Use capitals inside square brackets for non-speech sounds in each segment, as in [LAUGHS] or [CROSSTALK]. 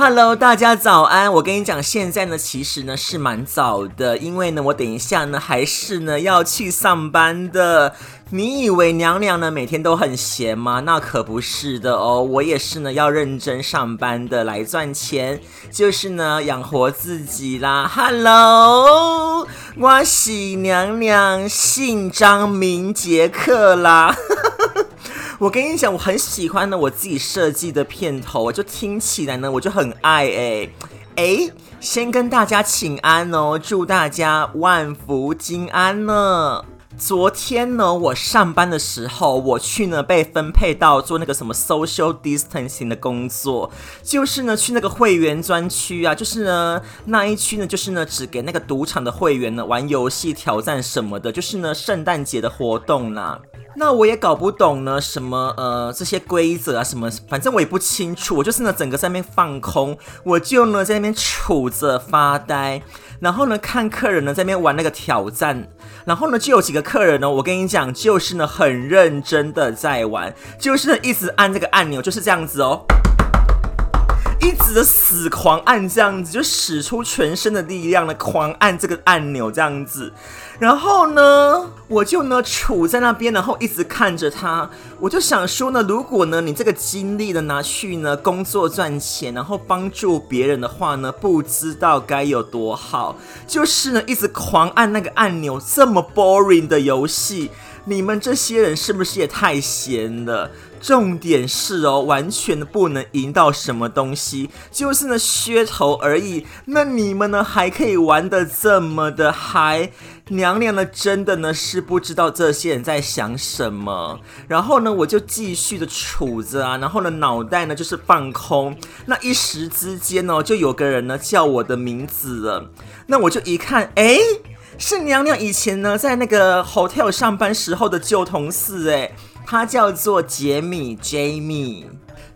Hello，大家早安！我跟你讲，现在呢，其实呢是蛮早的，因为呢，我等一下呢还是呢要去上班的。你以为娘娘呢每天都很闲吗？那可不是的哦，[LAUGHS] 我也是呢要认真上班的，来赚钱，就是呢养活自己啦。Hello，我是娘娘，姓张名杰克啦。[LAUGHS] 我跟你讲，我很喜欢呢，我自己设计的片头，我就听起来呢，我就很爱哎哎，先跟大家请安哦，祝大家万福金安呢。昨天呢，我上班的时候，我去呢被分配到做那个什么 social distancing 的工作，就是呢去那个会员专区啊，就是呢那一区呢，就是呢只给那个赌场的会员呢玩游戏挑战什么的，就是呢圣诞节的活动啦。那我也搞不懂呢，什么呃这些规则啊什么，反正我也不清楚。我就是呢整个在那边放空，我就呢在那边杵着发呆，然后呢看客人呢在那边玩那个挑战，然后呢就有几个客人呢，我跟你讲，就是呢很认真的在玩，就是呢一直按这个按钮，就是这样子哦。一直的死狂按这样子，就使出全身的力量的狂按这个按钮这样子，然后呢，我就呢杵在那边，然后一直看着他，我就想说呢，如果呢你这个精力呢拿去呢工作赚钱，然后帮助别人的话呢，不知道该有多好。就是呢一直狂按那个按钮，这么 boring 的游戏，你们这些人是不是也太闲了？重点是哦，完全不能赢到什么东西，就是那噱头而已。那你们呢，还可以玩得这么的嗨？娘娘呢，真的呢是不知道这些人在想什么。然后呢，我就继续的杵着啊，然后呢，脑袋呢就是放空。那一时之间呢，就有个人呢叫我的名字了。那我就一看，诶，是娘娘以前呢在那个 hotel 上班时候的旧同事诶。他叫做杰米，Jamie，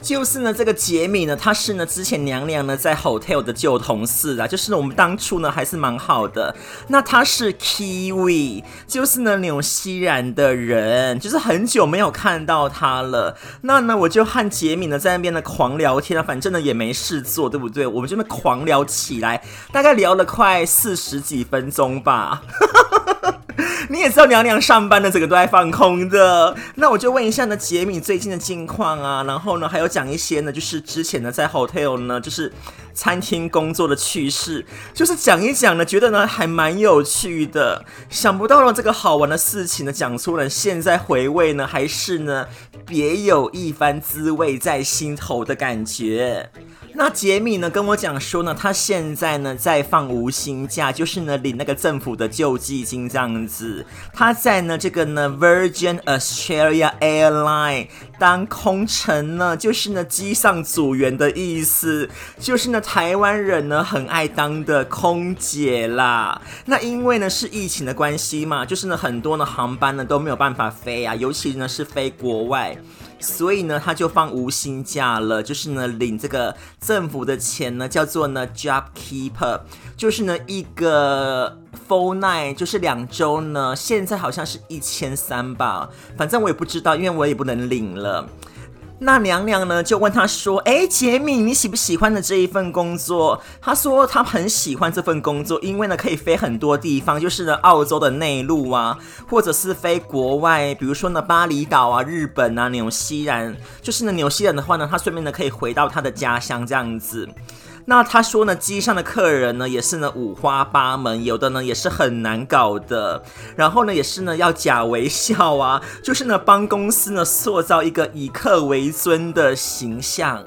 就是呢，这个杰米呢，他是呢之前娘娘呢在 hotel 的旧同事啊，就是呢我们当初呢还是蛮好的。那他是 Kiwi，就是呢纽西兰的人，就是很久没有看到他了。那呢我就和杰米呢在那边呢狂聊天啊，反正呢也没事做，对不对？我们就那狂聊起来，大概聊了快四十几分钟吧。[LAUGHS] [LAUGHS] 你也知道娘娘上班的整个都在放空的，那我就问一下呢，杰米最近的近况啊，然后呢，还有讲一些呢，就是之前呢在 hotel 呢，就是餐厅工作的趣事，就是讲一讲呢，觉得呢还蛮有趣的，想不到呢这个好玩的事情呢讲出了，现在回味呢还是呢别有一番滋味在心头的感觉。那杰米呢跟我讲说呢，他现在呢在放无薪假，就是呢领那个政府的救济金这样子。他在呢这个呢 Virgin Australia Airline 当空乘呢，就是呢机上组员的意思，就是呢台湾人呢很爱当的空姐啦。那因为呢是疫情的关系嘛，就是呢很多呢航班呢都没有办法飞啊，尤其呢是飞国外。所以呢，他就放无薪假了，就是呢，领这个政府的钱呢，叫做呢 Job Keeper，就是呢一个 full night，就是两周呢，现在好像是一千三吧，反正我也不知道，因为我也不能领了。那娘娘呢就问他说：“哎，杰米，你喜不喜欢的这一份工作？”他说他很喜欢这份工作，因为呢可以飞很多地方，就是呢澳洲的内陆啊，[LAUGHS] 或者是飞国外，比如说呢巴厘岛啊、日本啊、纽西兰，就是呢纽西兰的话呢，他顺便呢可以回到他的家乡这样子。那他说呢，机上的客人呢也是呢五花八门，有的呢也是很难搞的，然后呢也是呢要假微笑啊，[LAUGHS] 就是呢帮公司呢塑造一个以客为尊的形象。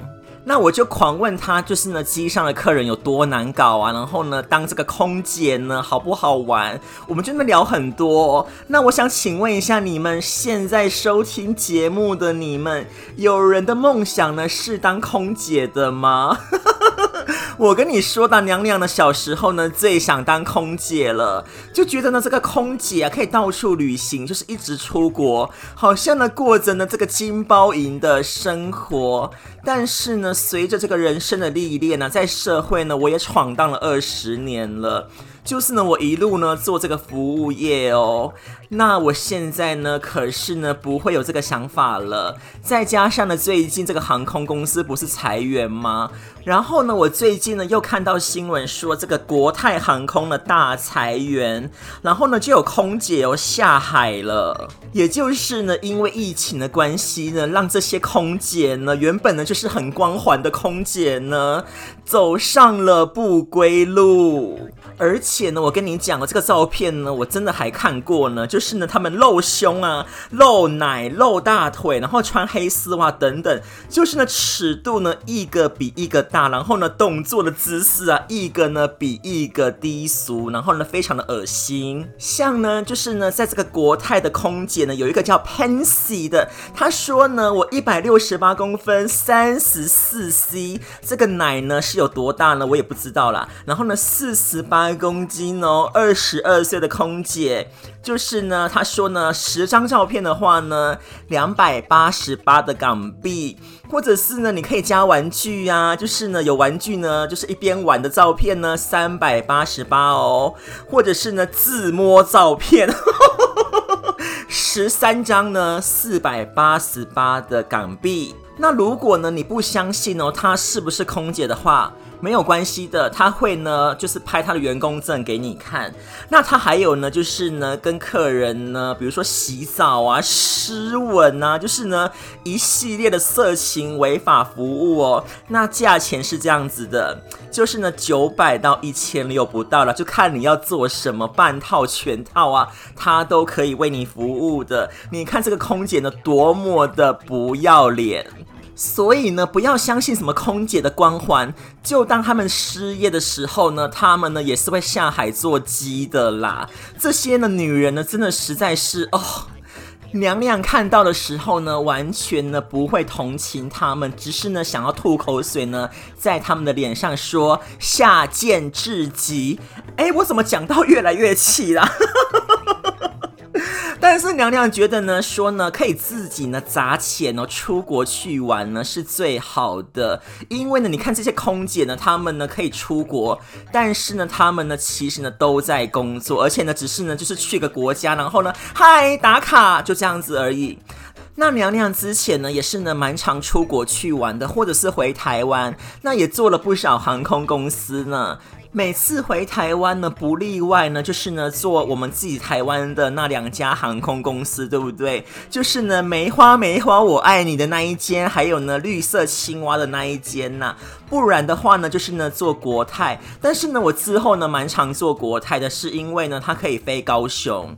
那我就狂问他，就是呢机上的客人有多难搞啊，然后呢当这个空姐呢好不好玩？我们就那么聊很多。那我想请问一下，你们现在收听节目的你们，有人的梦想呢是当空姐的吗？[LAUGHS] [LAUGHS] 我跟你说到娘娘呢，小时候呢最想当空姐了，就觉得呢这个空姐啊可以到处旅行，就是一直出国，好像呢过着呢这个金包银的生活。但是呢，随着这个人生的历练呢，在社会呢我也闯荡了二十年了。就是呢，我一路呢做这个服务业哦。那我现在呢，可是呢不会有这个想法了。再加上呢，最近这个航空公司不是裁员吗？然后呢，我最近呢又看到新闻说这个国泰航空的大裁员，然后呢就有空姐哦下海了。也就是呢，因为疫情的关系呢，让这些空姐呢原本呢就是很光环的空姐呢，走上了不归路。而且呢，我跟你讲哦，这个照片呢，我真的还看过呢。就是呢，他们露胸啊、露奶、露大腿，然后穿黑丝袜等等，就是呢，尺度呢一个比一个大，然后呢，动作的姿势啊，一个呢比一个低俗，然后呢，非常的恶心。像呢，就是呢，在这个国泰的空姐呢，有一个叫 Pansy 的，她说呢，我一百六十八公分，三十四 C，这个奶呢是有多大呢？我也不知道啦。然后呢，四十八公斤哦，二十二岁的空姐。就是呢，他说呢，十张照片的话呢，两百八十八的港币，或者是呢，你可以加玩具呀、啊，就是呢，有玩具呢，就是一边玩的照片呢，三百八十八哦，或者是呢，自摸照片，[LAUGHS] 十三张呢，四百八十八的港币。那如果呢，你不相信哦，她是不是空姐的话？没有关系的，他会呢，就是拍他的员工证给你看。那他还有呢，就是呢，跟客人呢，比如说洗澡啊、湿吻啊，就是呢，一系列的色情违法服务哦。那价钱是这样子的，就是呢，九百到一千六不到了，就看你要做什么，半套、全套啊，他都可以为你服务的。你看这个空姐呢，多么的不要脸。所以呢，不要相信什么空姐的光环，就当他们失业的时候呢，他们呢也是会下海做鸡的啦。这些呢女人呢，真的实在是哦，娘娘看到的时候呢，完全呢不会同情他们，只是呢想要吐口水呢，在他们的脸上说下贱至极。哎，我怎么讲到越来越气啦？[LAUGHS] 但是娘娘觉得呢，说呢可以自己呢砸钱哦出国去玩呢是最好的，因为呢你看这些空姐呢，她们呢可以出国，但是呢她们呢其实呢都在工作，而且呢只是呢就是去个国家，然后呢嗨打卡就这样子而已。那娘娘之前呢也是呢蛮常出国去玩的，或者是回台湾，那也做了不少航空公司呢。每次回台湾呢，不例外呢，就是呢坐我们自己台湾的那两家航空公司，对不对？就是呢梅花梅花我爱你的那一间，还有呢绿色青蛙的那一间呐、不然的话呢，就是呢坐国泰。但是呢，我之后呢蛮常坐国泰的，是因为呢它可以飞高雄。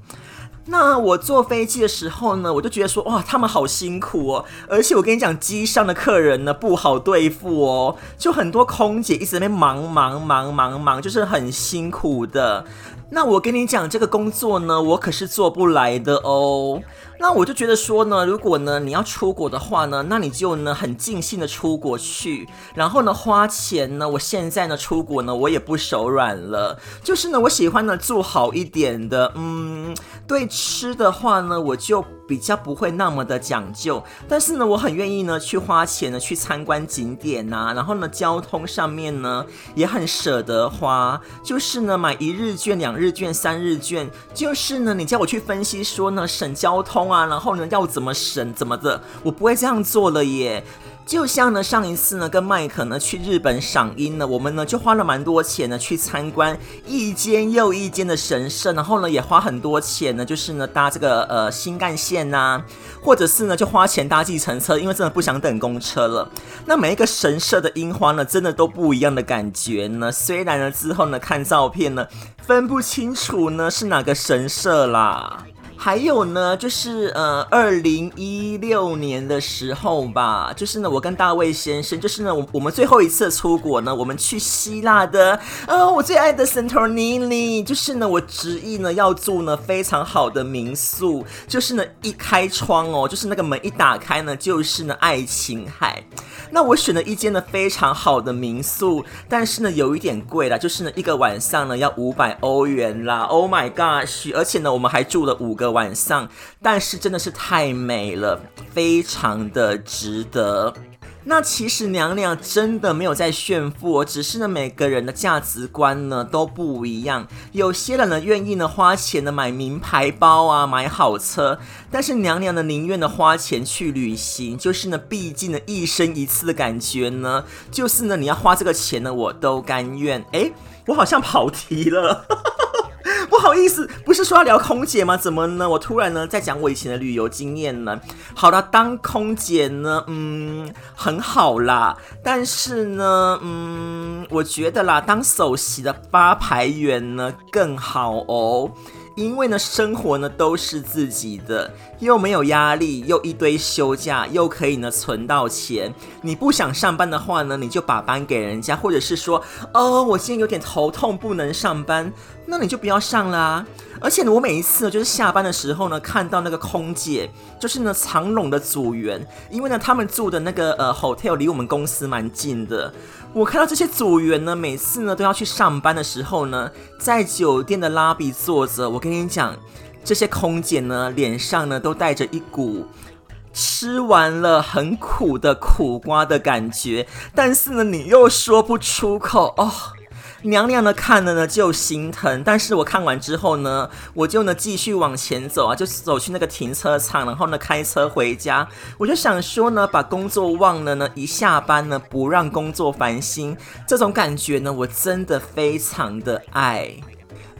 那我坐飞机的时候呢，我就觉得说，哇，他们好辛苦哦，而且我跟你讲，机上的客人呢不好对付哦，就很多空姐一直在那边忙忙忙忙忙，就是很辛苦的。那我跟你讲，这个工作呢，我可是做不来的哦。那我就觉得说呢，如果呢你要出国的话呢，那你就呢很尽兴的出国去，然后呢花钱呢，我现在呢出国呢，我也不手软了，就是呢我喜欢呢住好一点的，嗯，对吃的话呢，我就比较不会那么的讲究，但是呢我很愿意呢去花钱呢去参观景点呐，然后呢交通上面呢也很舍得花，就是呢买一日券、两日券、三日券，就是呢你叫我去分析说呢省交通。啊，然后呢，要怎么省怎么的，我不会这样做了耶。就像呢，上一次呢，跟麦克呢去日本赏樱呢，我们呢就花了蛮多钱呢去参观一间又一间的神社，然后呢也花很多钱呢，就是呢搭这个呃新干线呐、或者是呢就花钱搭计程车，因为真的不想等公车了。那每一个神社的樱花呢，真的都不一样的感觉呢。虽然呢之后呢看照片呢分不清楚呢是哪个神社啦。还有呢，就是呃，二零一六年的时候吧，就是呢，我跟大卫先生，就是呢，我我们最后一次出国呢，我们去希腊的，呃，我最爱的 Santorini，就是呢，我执意呢要住呢非常好的民宿，就是呢一开窗哦，就是那个门一打开呢，就是呢爱琴海。那我选了一间呢非常好的民宿，但是呢有一点贵啦，就是呢一个晚上呢要五百欧元啦，Oh my gosh！而且呢我们还住了五个晚上，但是真的是太美了，非常的值得。那其实娘娘真的没有在炫富哦，只是呢每个人的价值观呢都不一样。有些人呢愿意呢花钱呢买名牌包啊，买好车，但是娘娘呢宁愿呢花钱去旅行，就是呢毕竟呢一生一次的感觉呢，就是呢你要花这个钱呢我都甘愿。诶，我好像跑题了。不好意思，不是说要聊空姐吗？怎么呢？我突然呢在讲我以前的旅游经验呢。好了，当空姐呢，嗯，很好啦。但是呢，嗯，我觉得啦，当首席的发牌员呢更好哦。因为呢，生活呢都是自己的，又没有压力，又一堆休假，又可以呢存到钱。你不想上班的话呢，你就把班给人家，或者是说，哦，我今天有点头痛，不能上班，那你就不要上啦。而且呢，我每一次呢，就是下班的时候呢，看到那个空姐，就是呢长荣的组员，因为呢他们住的那个呃 hotel 离我们公司蛮近的。我看到这些组员呢，每次呢都要去上班的时候呢，在酒店的 lobby 坐着。我跟你讲，这些空姐呢，脸上呢都带着一股吃完了很苦的苦瓜的感觉，但是呢，你又说不出口哦。娘娘呢看了呢就心疼，但是我看完之后呢，我就呢继续往前走啊，就走去那个停车场，然后呢开车回家。我就想说呢，把工作忘了呢，一下班呢不让工作烦心，这种感觉呢我真的非常的爱。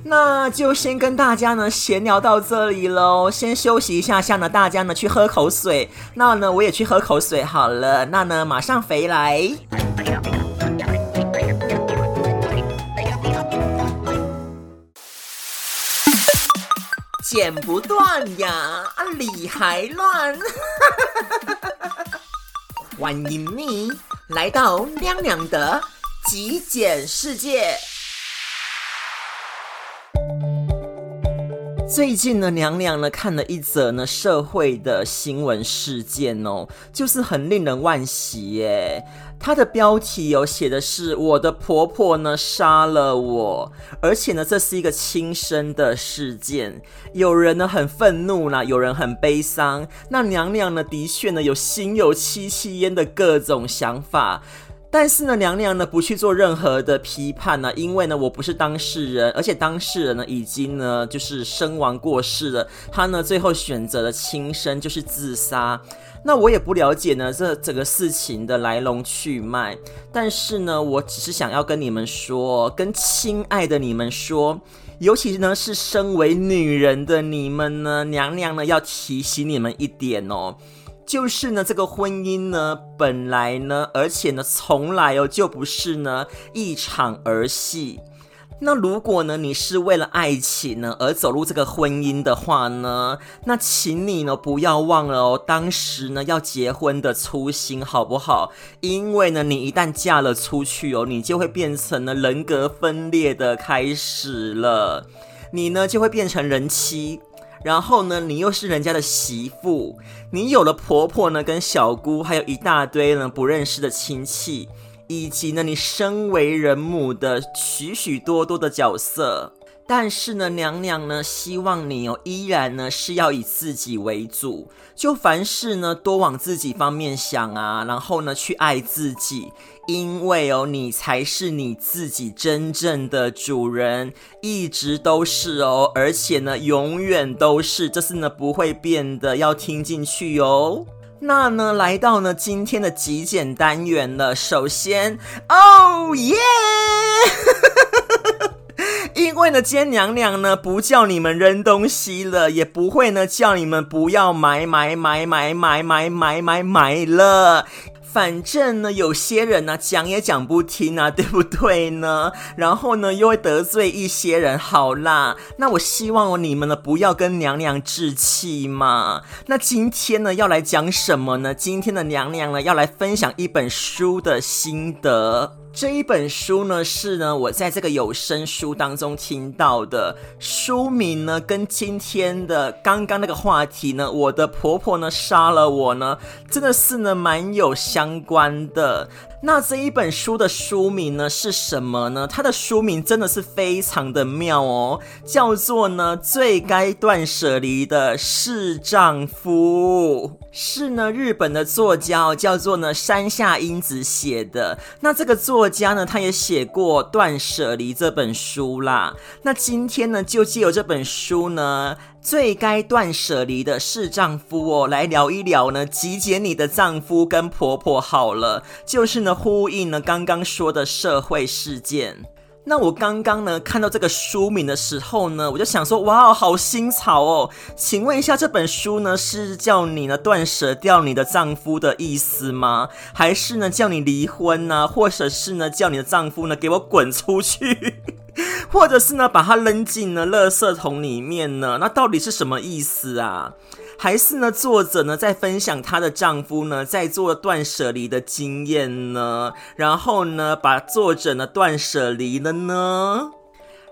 那就先跟大家呢闲聊到这里喽，先休息一下下呢，大家呢去喝口水，那呢我也去喝口水好了，那呢马上回来。剪不断呀，理还乱。[LAUGHS] 欢迎你来到亮亮的极简世界。最近呢，娘娘呢看了一则呢社会的新闻事件哦，就是很令人惋惜耶。它的标题有写的是我的婆婆呢杀了我，而且呢这是一个亲生的事件。有人呢很愤怒啦，有人很悲伤。那娘娘呢的确呢有心有戚戚焉的各种想法。但是呢，娘娘呢不去做任何的批判呢，因为呢我不是当事人，而且当事人呢已经呢就是身亡过世了，他呢最后选择了轻生，就是自杀。那我也不了解呢这整个事情的来龙去脉，但是呢我只是想要跟你们说，跟亲爱的你们说，尤其呢是身为女人的你们呢，娘娘呢要提醒你们一点哦。就是呢，这个婚姻呢，本来呢，而且呢，从来哦就不是呢一场儿戏。那如果呢，你是为了爱情呢而走入这个婚姻的话呢，那请你呢不要忘了哦，当时呢要结婚的初心，好不好？因为呢，你一旦嫁了出去哦，你就会变成了人格分裂的开始了，你呢就会变成人妻。然后呢，你又是人家的媳妇，你有了婆婆呢，跟小姑，还有一大堆呢不认识的亲戚，以及呢你身为人母的许许多多的角色。但是呢，娘娘呢希望你哦，依然呢是要以自己为主，就凡事呢多往自己方面想啊，然后呢去爱自己，因为哦你才是你自己真正的主人，一直都是哦，而且呢永远都是，这是呢不会变的，要听进去哦。那呢来到呢今天的极简单元了，首先，哦耶！[LAUGHS] 因为呢，今天娘娘呢不叫你们扔东西了，也不会呢叫你们不要买买买买买买买买买了。反正呢，有些人呢讲也讲不听啊，对不对呢？[LAUGHS] 然后呢，又会得罪一些人。好啦，那我希望你们呢不要跟娘娘置气嘛。那今天呢要来讲什么呢？今天的娘娘呢要来分享一本书的心得。这一本书呢，是呢我在这个有声书当中听到的，书名呢跟今天的刚刚那个话题呢，我的婆婆呢杀了我呢，真的是呢蛮有相关的。那这一本书的书名呢是什么呢？它的书名真的是非常的妙哦，叫做呢最该断舍离的是丈夫，是呢日本的作家叫做呢山下英子写的。那这个作家呢，他也写过《断舍离》这本书啦。那今天呢，就借由这本书呢。最该断舍离的是丈夫哦，来聊一聊呢，极简你的丈夫跟婆婆好了，就是呢呼应呢刚刚说的社会事件。那我刚刚呢看到这个书名的时候呢，我就想说，哇，好新潮哦！请问一下，这本书呢是叫你呢断舍掉你的丈夫的意思吗？还是呢叫你离婚呢？或者是呢叫你的丈夫呢给我滚出去？或者是呢，把它扔进了垃圾桶里面呢？那到底是什么意思啊？还是呢，作者呢在分享她的丈夫呢在做断舍离的经验呢？然后呢，把作者呢断舍离了呢？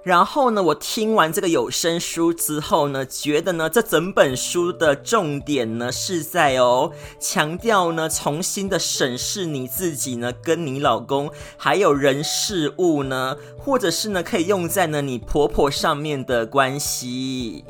然后呢，我听完这个有声书之后呢，觉得呢，这整本书的重点呢是在哦，强调呢，重新的审视你自己呢，跟你老公还有人事物呢，或者是呢，可以用在呢你婆婆上面的关系。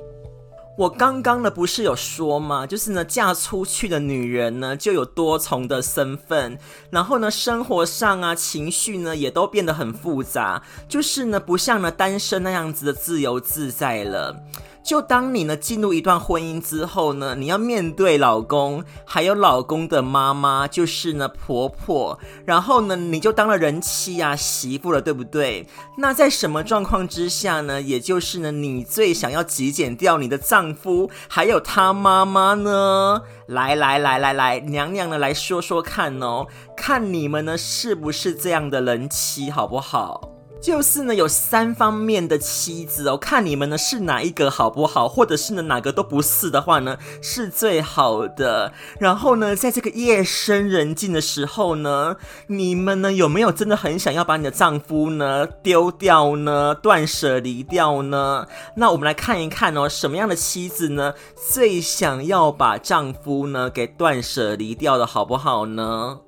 我刚刚呢不是有说吗？就是呢，嫁出去的女人呢就有多重的身份，然后呢，生活上啊，情绪呢也都变得很复杂，就是呢，不像呢单身那样子的自由自在了。就当你呢进入一段婚姻之后呢，你要面对老公，还有老公的妈妈，就是呢婆婆，然后呢你就当了人妻啊媳妇了，对不对？那在什么状况之下呢？也就是呢你最想要极简掉你的丈夫，还有他妈妈呢？来来来来来，娘娘呢来说说看哦，看你们呢是不是这样的人妻，好不好？就是呢，有三方面的妻子哦，看你们呢是哪一个好不好，或者是呢哪个都不是的话呢，是最好的。然后呢，在这个夜深人静的时候呢，你们呢有没有真的很想要把你的丈夫呢丢掉呢，断舍离掉呢？那我们来看一看哦，什么样的妻子呢最想要把丈夫呢给断舍离掉的好不好呢？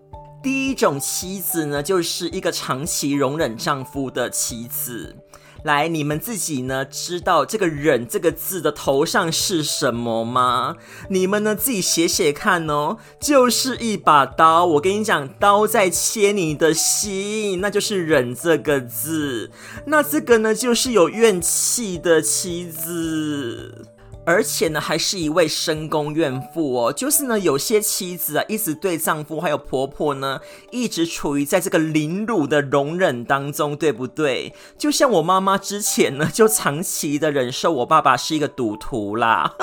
第一种妻子呢，就是一个长期容忍丈夫的妻子。来，你们自己呢知道这个“忍”这个字的头上是什么吗？你们呢自己写写看哦，就是一把刀。我跟你讲，刀在切你的心，那就是“忍”这个字。那这个呢，就是有怨气的妻子。而且呢，还是一位深宫怨妇哦。就是呢，有些妻子啊，一直对丈夫还有婆婆呢，一直处于在这个凌辱的容忍当中，对不对？就像我妈妈之前呢，就长期的忍受我爸爸是一个赌徒啦。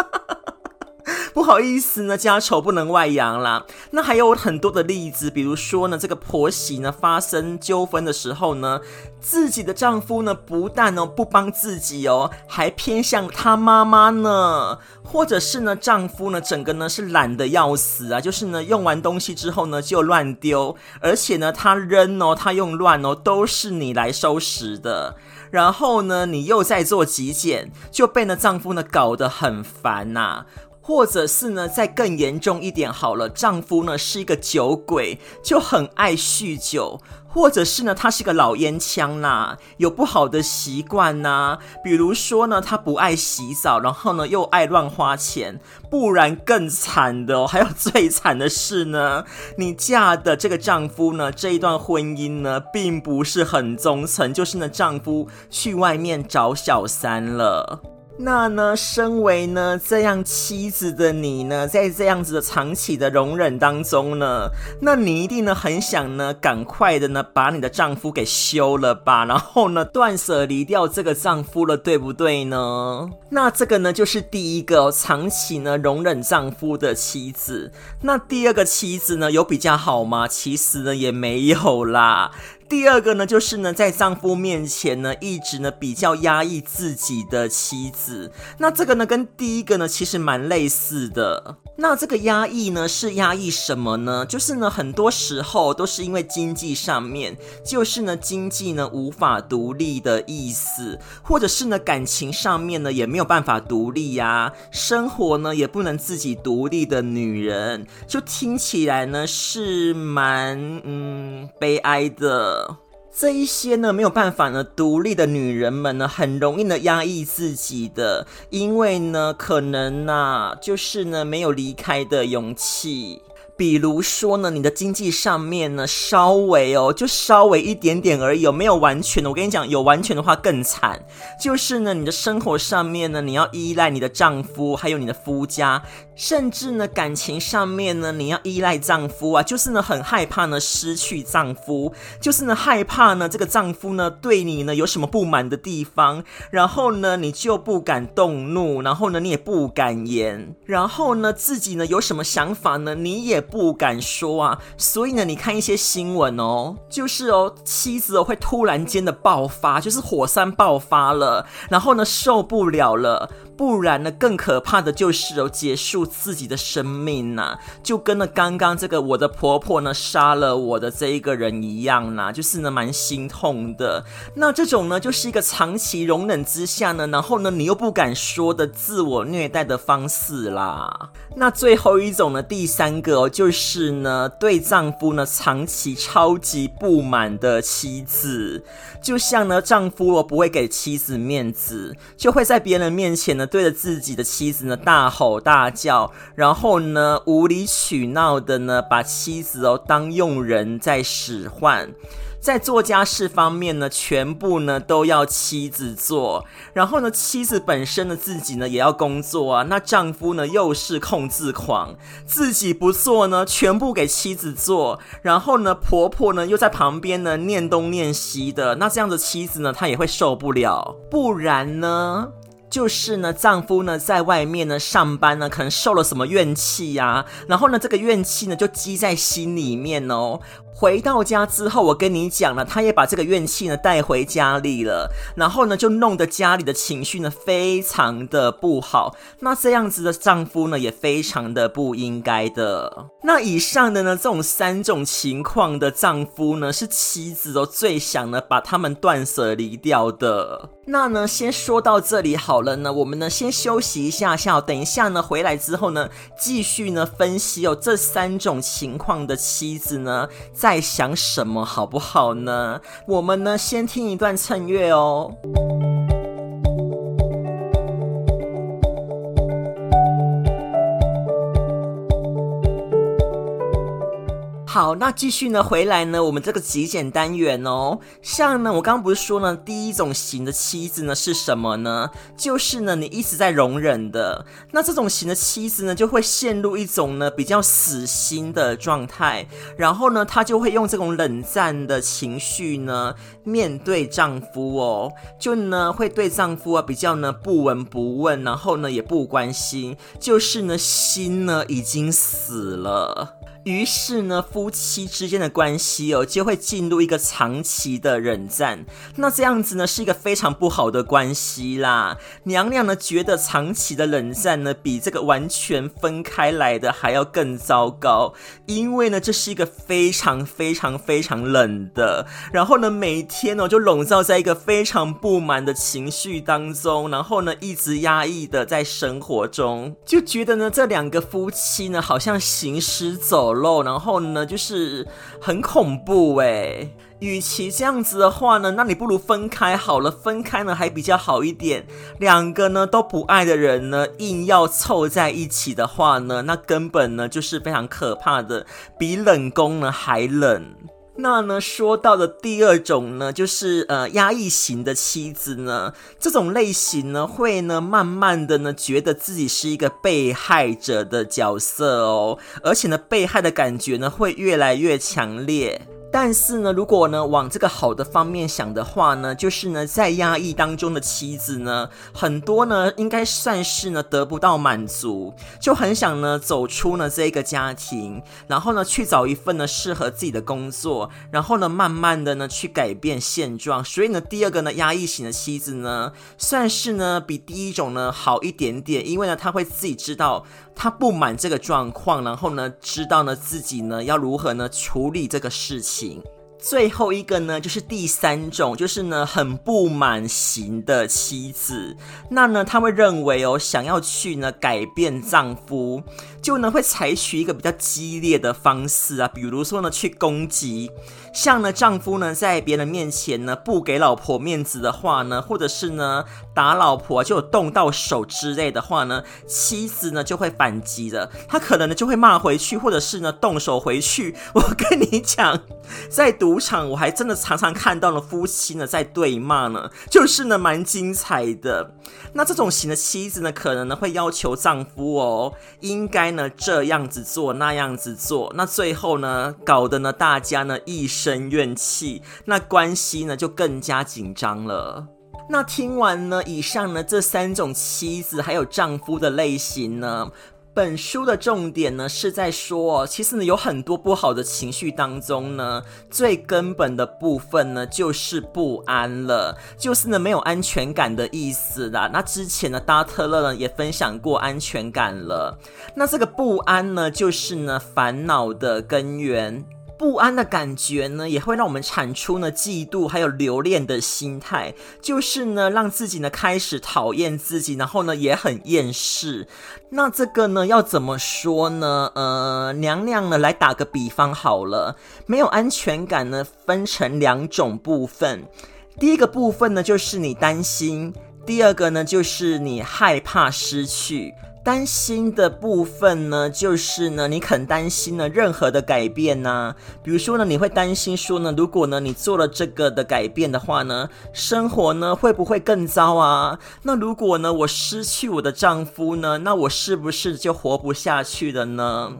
不好意思呢，家丑不能外扬啦。那还有很多的例子，比如说呢，这个婆媳呢发生纠纷的时候呢，自己的丈夫呢不但呢不帮自己哦，还偏向他妈妈呢，或者是呢丈夫呢整个呢是懒得要死啊，就是呢用完东西之后呢就乱丢，而且呢他扔哦，他用乱哦，都是你来收拾的。然后呢你又在做极简，就被呢丈夫呢搞得很烦呐、啊。或者是呢，再更严重一点好了，丈夫呢是一个酒鬼，就很爱酗酒，或者是呢他是个老烟枪呐，有不好的习惯呐，比如说呢他不爱洗澡，然后呢又爱乱花钱，不然更惨的哦，还有最惨的是呢，你嫁的这个丈夫呢这一段婚姻呢并不是很忠诚，就是呢丈夫去外面找小三了。那呢，身为呢这样妻子的你呢，在这样子的长期的容忍当中呢，那你一定呢很想呢赶快的呢把你的丈夫给休了吧，然后呢断舍离掉这个丈夫了，对不对呢？那这个呢就是第一个长期呢容忍丈夫的妻子。那第二个妻子呢有比较好吗？其实呢也没有啦。第二个呢，就是呢，在丈夫面前呢，一直呢比较压抑自己的妻子。那这个呢，跟第一个呢，其实蛮类似的。那这个压抑呢，是压抑什么呢？就是呢，很多时候都是因为经济上面，就是呢，经济呢无法独立的意思，或者是呢，感情上面呢也没有办法独立呀，生活呢也不能自己独立的女人，就听起来呢是蛮嗯悲哀的。这一些呢，没有办法呢，独立的女人们呢，很容易呢压抑自己的，因为呢，可能呐，就是呢，没有离开的勇气。比如说呢，你的经济上面呢，稍微哦，就稍微一点点而已，有没有完全的？我跟你讲，有完全的话更惨。就是呢，你的生活上面呢，你要依赖你的丈夫，还有你的夫家，甚至呢，感情上面呢，你要依赖丈夫啊。就是呢，很害怕呢失去丈夫，就是呢，害怕呢这个丈夫呢对你呢有什么不满的地方，然后呢，你就不敢动怒，然后呢，你也不敢言，然后呢，自己呢有什么想法呢，你也。不敢说啊，所以呢，你看一些新闻哦，就是哦，妻子哦会突然间的爆发，就是火山爆发了，然后呢受不了了。不然呢，更可怕的就是哦，结束自己的生命呐，就跟呢刚刚这个我的婆婆呢杀了我的这一个人一样呐，就是呢蛮心痛的。那这种呢，就是一个长期容忍之下呢，然后呢你又不敢说的自我虐待的方式啦。那最后一种呢，第三个哦，就是呢对丈夫呢长期超级不满的妻子，就像呢丈夫哦不会给妻子面子，就会在别人面前呢。对着自己的妻子呢大吼大叫，然后呢无理取闹的呢把妻子哦当佣人在使唤，在做家事方面呢全部呢都要妻子做，然后呢妻子本身呢自己呢也要工作啊，那丈夫呢又是控制狂，自己不做呢全部给妻子做，然后呢婆婆呢又在旁边呢念东念西的，那这样的妻子呢她也会受不了，不然呢？就是呢，丈夫呢在外面呢上班呢，可能受了什么怨气呀，然后呢，这个怨气呢就积在心里面哦。回到家之后，我跟你讲了，他也把这个怨气呢带回家里了，然后呢就弄得家里的情绪呢非常的不好。那这样子的丈夫呢也非常的不应该的。那以上的呢这种三种情况的丈夫呢，是妻子都最想呢把他们断舍离掉的。那呢先说到这里好了呢，我们呢先休息一下下，等一下呢回来之后呢继续呢分析哦这三种情况的妻子呢。在想什么好不好呢？我们呢先听一段趁月哦。好，那继续呢，回来呢，我们这个极简单元哦，像呢，我刚刚不是说呢，第一种型的妻子呢是什么呢？就是呢，你一直在容忍的，那这种型的妻子呢，就会陷入一种呢比较死心的状态，然后呢，她就会用这种冷战的情绪呢面对丈夫哦，就呢会对丈夫啊比较呢不闻不问，然后呢也不关心，就是呢心呢已经死了。于是呢，夫妻之间的关系哦，就会进入一个长期的冷战。那这样子呢，是一个非常不好的关系啦。娘娘呢，觉得长期的冷战呢，比这个完全分开来的还要更糟糕。因为呢，这是一个非常非常非常冷的，然后呢，每天呢，就笼罩在一个非常不满的情绪当中，然后呢，一直压抑的在生活中，就觉得呢，这两个夫妻呢，好像行尸走然后呢，就是很恐怖诶。与其这样子的话呢，那你不如分开好了。分开呢还比较好一点。两个呢都不爱的人呢，硬要凑在一起的话呢，那根本呢就是非常可怕的，比冷宫呢还冷。那呢，说到的第二种呢，就是呃压抑型的妻子呢，这种类型呢，会呢慢慢的呢觉得自己是一个被害者的角色哦，而且呢被害的感觉呢会越来越强烈。但是呢，如果呢往这个好的方面想的话呢，就是呢在压抑当中的妻子呢，很多呢应该算是呢得不到满足，就很想呢走出呢这个家庭，然后呢去找一份呢适合自己的工作，然后呢慢慢的呢去改变现状。所以呢，第二个呢压抑型的妻子呢，算是呢比第一种呢好一点点，因为呢他会自己知道。他不满这个状况，然后呢，知道呢自己呢要如何呢处理这个事情。最后一个呢，就是第三种，就是呢很不满型的妻子。那呢，他会认为哦，想要去呢改变丈夫，就呢会采取一个比较激烈的方式啊，比如说呢去攻击。像呢丈夫呢在别人面前呢不给老婆面子的话呢，或者是呢打老婆就动到手之类的话呢，妻子呢就会反击的。他可能呢就会骂回去，或者是呢动手回去。我跟你讲，在读。赌场我还真的常常看到了夫妻呢在对骂呢，就是呢蛮精彩的。那这种型的妻子呢，可能呢会要求丈夫哦，应该呢这样子做那样子做。那最后呢搞得呢大家呢一身怨气，那关系呢就更加紧张了。那听完呢以上呢这三种妻子还有丈夫的类型呢。本书的重点呢，是在说，其实呢，有很多不好的情绪当中呢，最根本的部分呢，就是不安了，就是呢，没有安全感的意思啦。那之前呢，达特勒呢也分享过安全感了。那这个不安呢，就是呢，烦恼的根源。不安的感觉呢，也会让我们产出呢嫉妒还有留恋的心态，就是呢让自己呢开始讨厌自己，然后呢也很厌世。那这个呢要怎么说呢？呃，娘娘呢来打个比方好了，没有安全感呢分成两种部分，第一个部分呢就是你担心，第二个呢就是你害怕失去。担心的部分呢，就是呢，你肯担心呢，任何的改变呢，比如说呢，你会担心说呢，如果呢，你做了这个的改变的话呢，生活呢会不会更糟啊？那如果呢，我失去我的丈夫呢，那我是不是就活不下去了呢？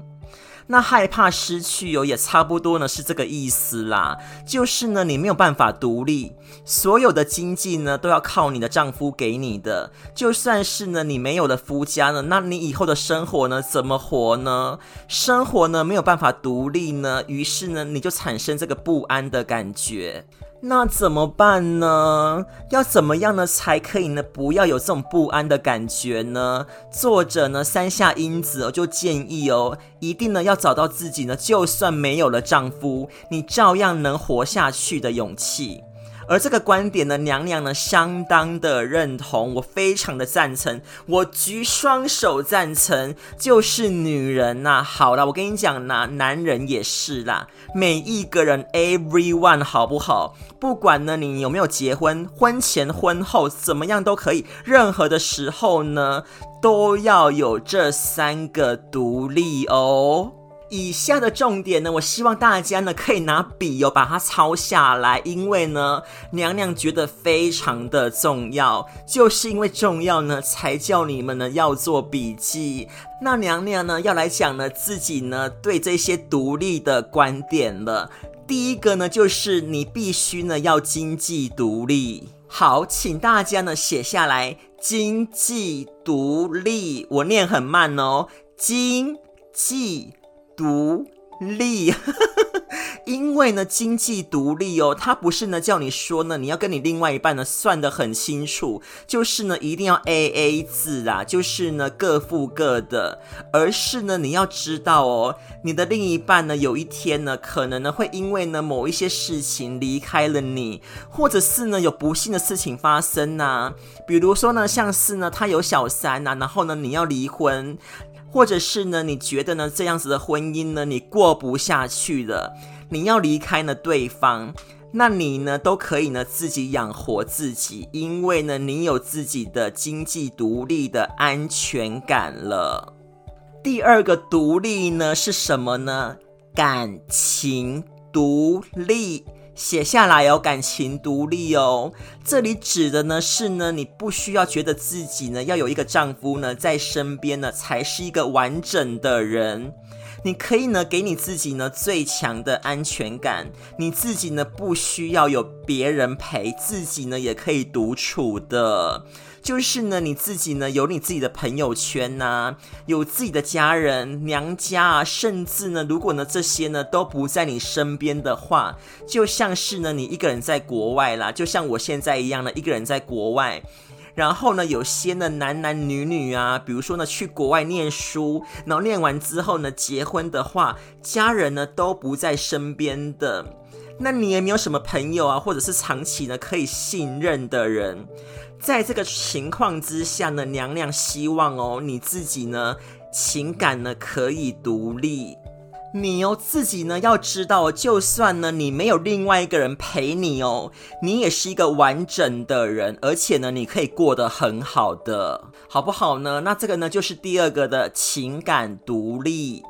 那害怕失去哦，也差不多呢，是这个意思啦。就是呢，你没有办法独立，所有的经济呢都要靠你的丈夫给你的。就算是呢，你没有了夫家呢，那你以后的生活呢，怎么活呢？生活呢没有办法独立呢，于是呢，你就产生这个不安的感觉。那怎么办呢？要怎么样呢才可以呢？不要有这种不安的感觉呢？作者呢三下英子哦就建议哦，一定呢要找到自己呢，就算没有了丈夫，你照样能活下去的勇气。而这个观点呢，娘娘呢相当的认同，我非常的赞成，我举双手赞成。就是女人呐、好了，我跟你讲呐，男人也是啦，每一个人，everyone，好不好？不管呢你有没有结婚，婚前婚后怎么样都可以，任何的时候呢，都要有这三个独立哦。以下的重点呢，我希望大家呢可以拿笔哦把它抄下来，因为呢娘娘觉得非常的重要，就是因为重要呢才叫你们呢要做笔记。那娘娘呢要来讲呢自己呢对这些独立的观点了。第一个呢就是你必须呢要经济独立。好，请大家呢写下来，经济独立，我念很慢哦，经济。独立，[LAUGHS] 因为呢，经济独立哦，他不是呢叫你说呢，你要跟你另外一半呢算得很清楚，就是呢一定要 AA 制啊，就是呢各付各的，而是呢你要知道哦，你的另一半呢有一天呢可能呢会因为呢某一些事情离开了你，或者是呢有不幸的事情发生呐、啊，比如说呢像是呢他有小三呐、啊，然后呢你要离婚。或者是呢，你觉得呢这样子的婚姻呢，你过不下去了，你要离开呢对方，那你呢都可以呢自己养活自己，因为呢你有自己的经济独立的安全感了。第二个独立呢是什么呢？感情独立。写下来有，感情独立哦。这里指的呢是呢，你不需要觉得自己呢要有一个丈夫呢在身边呢才是一个完整的人。你可以呢给你自己呢最强的安全感，你自己呢不需要有别人陪，自己呢也可以独处的。就是呢，你自己呢有你自己的朋友圈呐、啊，有自己的家人、娘家啊，甚至呢，如果呢这些呢都不在你身边的话，就像是呢你一个人在国外啦，就像我现在一样呢，一个人在国外。然后呢，有些呢男男女女啊，比如说呢去国外念书，然后念完之后呢结婚的话，家人呢都不在身边的，那你也没有什么朋友啊，或者是长期呢可以信任的人。在这个情况之下呢，娘娘希望哦，你自己呢，情感呢可以独立，你哦自己呢要知道，就算呢你没有另外一个人陪你哦，你也是一个完整的人，而且呢你可以过得很好的，好不好呢？那这个呢就是第二个的情感独立。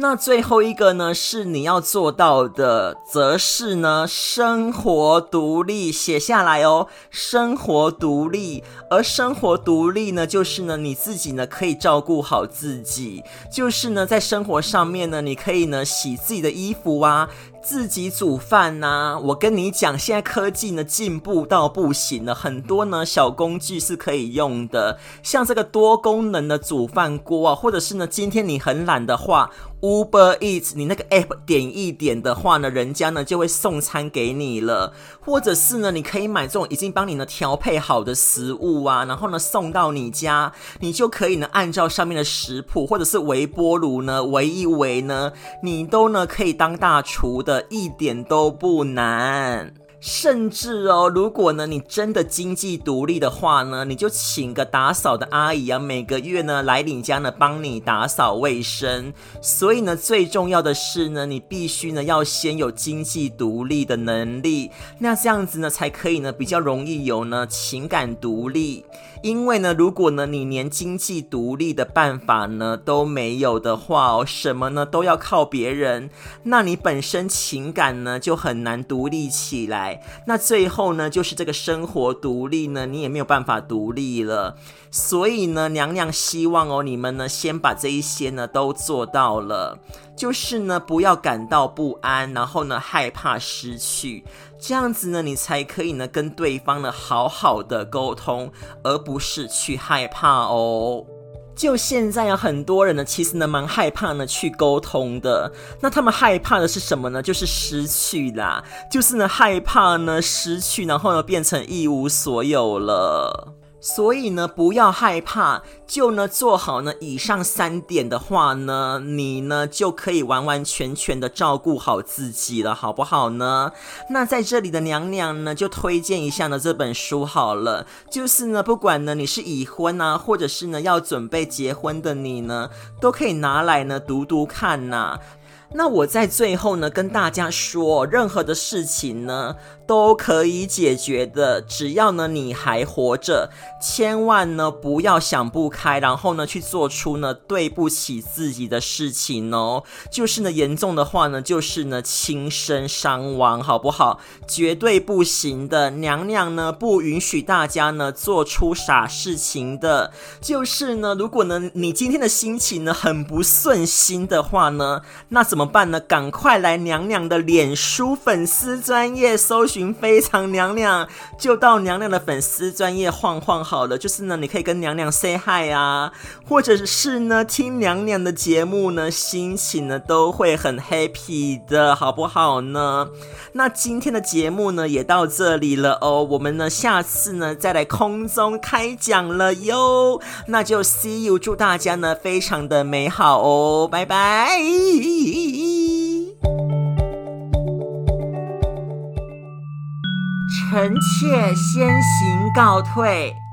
那最后一个呢，是你要做到的，则是呢，生活独立，写下来哦。生活独立，而生活独立呢，就是呢，你自己呢可以照顾好自己，就是呢，在生活上面呢，你可以呢洗自己的衣服啊。自己煮饭呐、我跟你讲，现在科技呢进步到不行了，很多呢小工具是可以用的，像这个多功能的煮饭锅啊，或者是呢今天你很懒的话，Uber Eat 你那个 app 点一点的话呢，人家呢就会送餐给你了，或者是呢你可以买这种已经帮你呢调配好的食物啊，然后呢送到你家，你就可以呢按照上面的食谱，或者是微波炉呢围一围呢，你都呢可以当大厨的。一点都不难，甚至哦，如果呢你真的经济独立的话呢，你就请个打扫的阿姨啊，每个月呢来你家呢帮你打扫卫生。所以呢，最重要的是呢，你必须呢要先有经济独立的能力，那这样子呢才可以呢比较容易有呢情感独立。因为呢，如果呢你连经济独立的办法呢都没有的话哦，什么呢都要靠别人，那你本身情感呢就很难独立起来，那最后呢就是这个生活独立呢，你也没有办法独立了。所以呢，娘娘希望哦，你们呢先把这一些呢都做到了，就是呢不要感到不安，然后呢害怕失去，这样子呢你才可以呢跟对方呢好好的沟通，而不是去害怕哦。就现在有很多人呢，其实呢蛮害怕呢去沟通的，那他们害怕的是什么呢？就是失去啦，就是呢害怕呢失去，然后呢变成一无所有了。所以呢，不要害怕，就呢做好呢以上三点的话呢，你呢就可以完完全全的照顾好自己了，好不好呢？那在这里的娘娘呢，就推荐一下呢这本书好了，就是呢不管呢你是已婚啊，或者是呢要准备结婚的你呢，都可以拿来呢读读看呐。那我在最后呢，跟大家说，任何的事情呢都可以解决的，只要呢你还活着，千万呢不要想不开，然后呢去做出呢对不起自己的事情哦。就是呢严重的话呢，就是呢轻生伤亡，好不好？绝对不行的，娘娘呢不允许大家呢做出傻事情的。就是呢，如果呢你今天的心情呢很不顺心的话呢，那怎么办呢？赶快来娘娘的脸书粉丝专业搜寻非常娘娘，就到娘娘的粉丝专业晃晃好了。就是呢，你可以跟娘娘 say hi 啊，或者是呢听娘娘的节目呢，心情呢都会很 happy 的，好不好呢？那今天的节目呢也到这里了哦，我们呢下次呢再来空中开讲了哟。那就 see you，祝大家呢非常的美好哦，拜拜。臣妾先行告退。